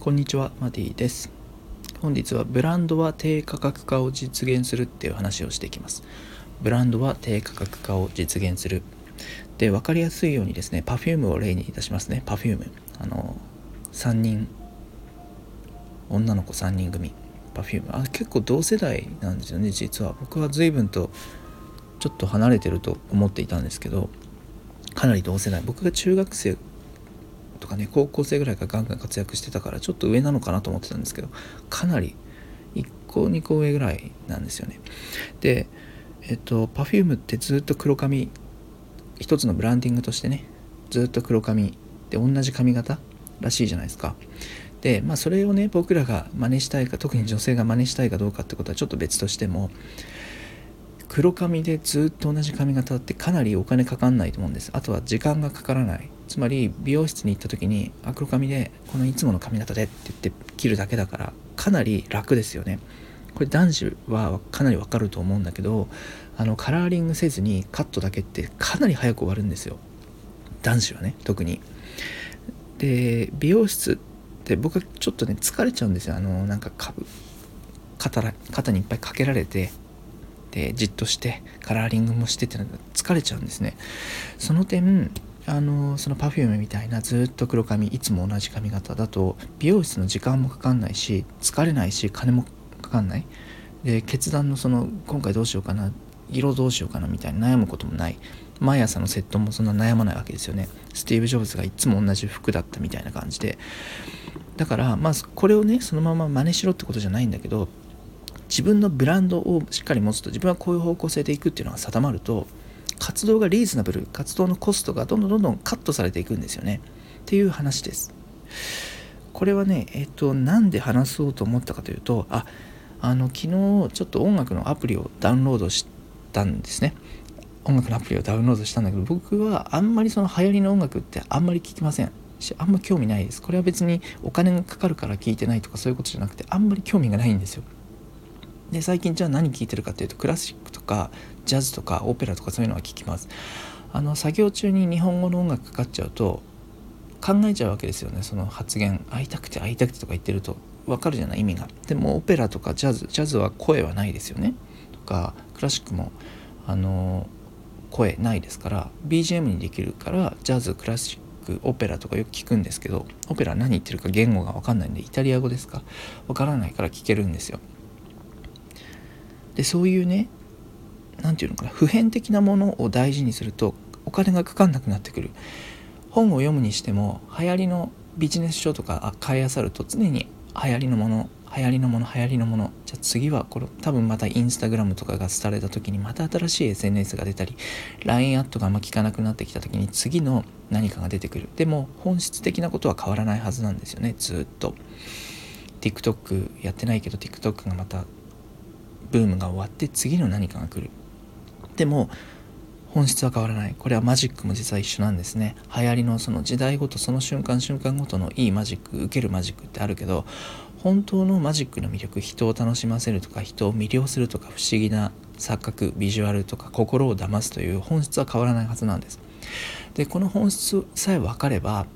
こんにちはマディです。本日はブランドは低価格化を実現するっていう話をしていきます。ブランドは低価格化を実現する。で分かりやすいようにですね Perfume を例にいたしますね。Perfume あの3人女の子3人組。Perfume あ結構同世代なんですよね実は。僕は随分とちょっと離れてると思っていたんですけどかなり同世代。僕が中学生かね高校生ぐらいからガンガン活躍してたからちょっと上なのかなと思ってたんですけどかなり1個2個上ぐらいなんですよね。でえっと Perfume ってずっと黒髪一つのブランディングとしてねずっと黒髪で同じ髪型らしいじゃないですか。でまあそれをね僕らが真似したいか特に女性が真似したいかどうかってことはちょっと別としても黒髪でずっと同じ髪型ってかなりお金かかんないと思うんです。あとは時間がかからない。つまり美容室に行った時にあ黒髪でこのいつもの髪型でって言って切るだけだからかなり楽ですよね。これ男子はかなりわかると思うんだけどあのカラーリングせずにカットだけってかなり早く終わるんですよ。男子はね特に。で美容室って僕はちょっとね疲れちゃうんですよ。あのなんか肩肩にいっぱいかけられてでじっとしてカラーリングもしてって疲れちゃうんですね。その点あのその Perfume みたいなずっと黒髪いつも同じ髪型だと美容室の時間もかかんないし疲れないし金もかかんない。で決断のその今回どうしようかな色どうしようかなみたいな悩むこともない。毎朝のセットもそんな悩まないわけですよね。スティーブ・ジョブズがいつも同じ服だったみたいな感じで。だからまあこれをねそのまま真似しろってことじゃないんだけど自分のブランドをしっかり持つと自分はこういう方向性でいくっていうのが定まると活動がリーズナブル活動のコストがどんどんどんどんカットされていくんですよね。っていう話です。これはねえっとなんで話そうと思ったかというとああの昨日ちょっと音楽のアプリをダウンロードしたんですね。音楽のアプリをダウンロードしたんだけど僕はあんまりその流行りの音楽ってあんまり聞きません。しあんま興味ないです。これは別にお金がかかるから聞いてないとかそういうことじゃなくてあんまり興味がないんですよ。で最近じゃあ何聴いてるかっていうとクラシックとかジャズとかオペラとかそういうのは聴きます。あの作業中に日本語の音楽かかっちゃうと考えちゃうわけですよね。その発言会いたくて会いたくてとか言ってると。分かるじゃない？意味が。でもオペラとかジャズジャズは声はないですよね。とかクラシックもあの声ないですから BGM にできるからジャズクラシックオペラとかよく聞くんですけどオペラ何言ってるか言語が分かんないんでイタリア語ですか？分からないから聞けるんですよ。でそういうね何て言うのかな普遍的なものを大事にするとお金がかかんなくなってくる。本を読むにしても流行りのビジネス書とか買いあさると常に流行りのもの流行りのもの流行りのものじゃあ次はこれ多分またインスタグラムとかが廃れた時にまた新しい SNS が出たり LINE アットがあんま効かなくなってきた時に次の何かが出てくる。でも本質的なことは変わらないはずなんですよねずっと。TikTok やってないけど TikTok がまたブームが終わって次の何かが来る。でも本質は変わらない。これはマジックも実は一緒なんですね。流行りのその時代ごとその瞬間瞬間ごとのいいマジック受けるマジックってあるけど本当のマジックの魅力人を楽しませるとか人を魅了するとか不思議な錯覚ビジュアルとか心を騙すという本質は変わらないはずなんです。でこの本質さえ分かれば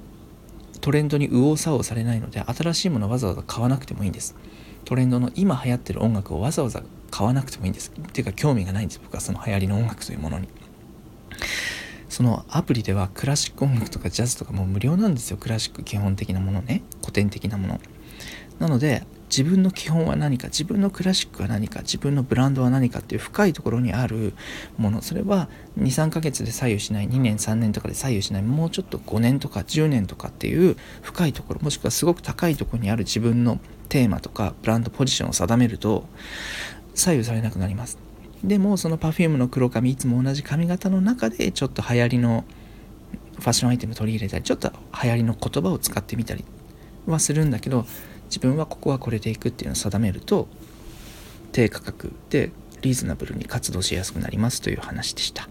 トレンドに右往左往されないので新しいものわざわざ買わなくてもいいんです。トレンドの今流行ってる音楽をわざわざ買わなくてもいいんです。っていうか興味がないんです。僕はその流行りの音楽というものに。そのアプリではクラシック音楽とかジャズとかもう無料なんですよ。クラシック基本的なものね。古典的なもの。なので自分の基本は何か自分のクラシックは何か自分のブランドは何かっていう深いところにあるもの。それは23ヶ月で左右しない2年3年とかで左右しないもうちょっと5年とか10年とかっていう深いところもしくはすごく高いところにある自分のテーマとかブランドポジションを定めると左右されなくなります。でもその Perfume の黒髪いつも同じ髪型の中でちょっと流行りのファッションアイテム取り入れたりちょっと流行りの言葉を使ってみたりはするんだけど自分はここはこれでいくっていうのを定めると低価格でリーズナブルに活動しやすくなりますという話でした。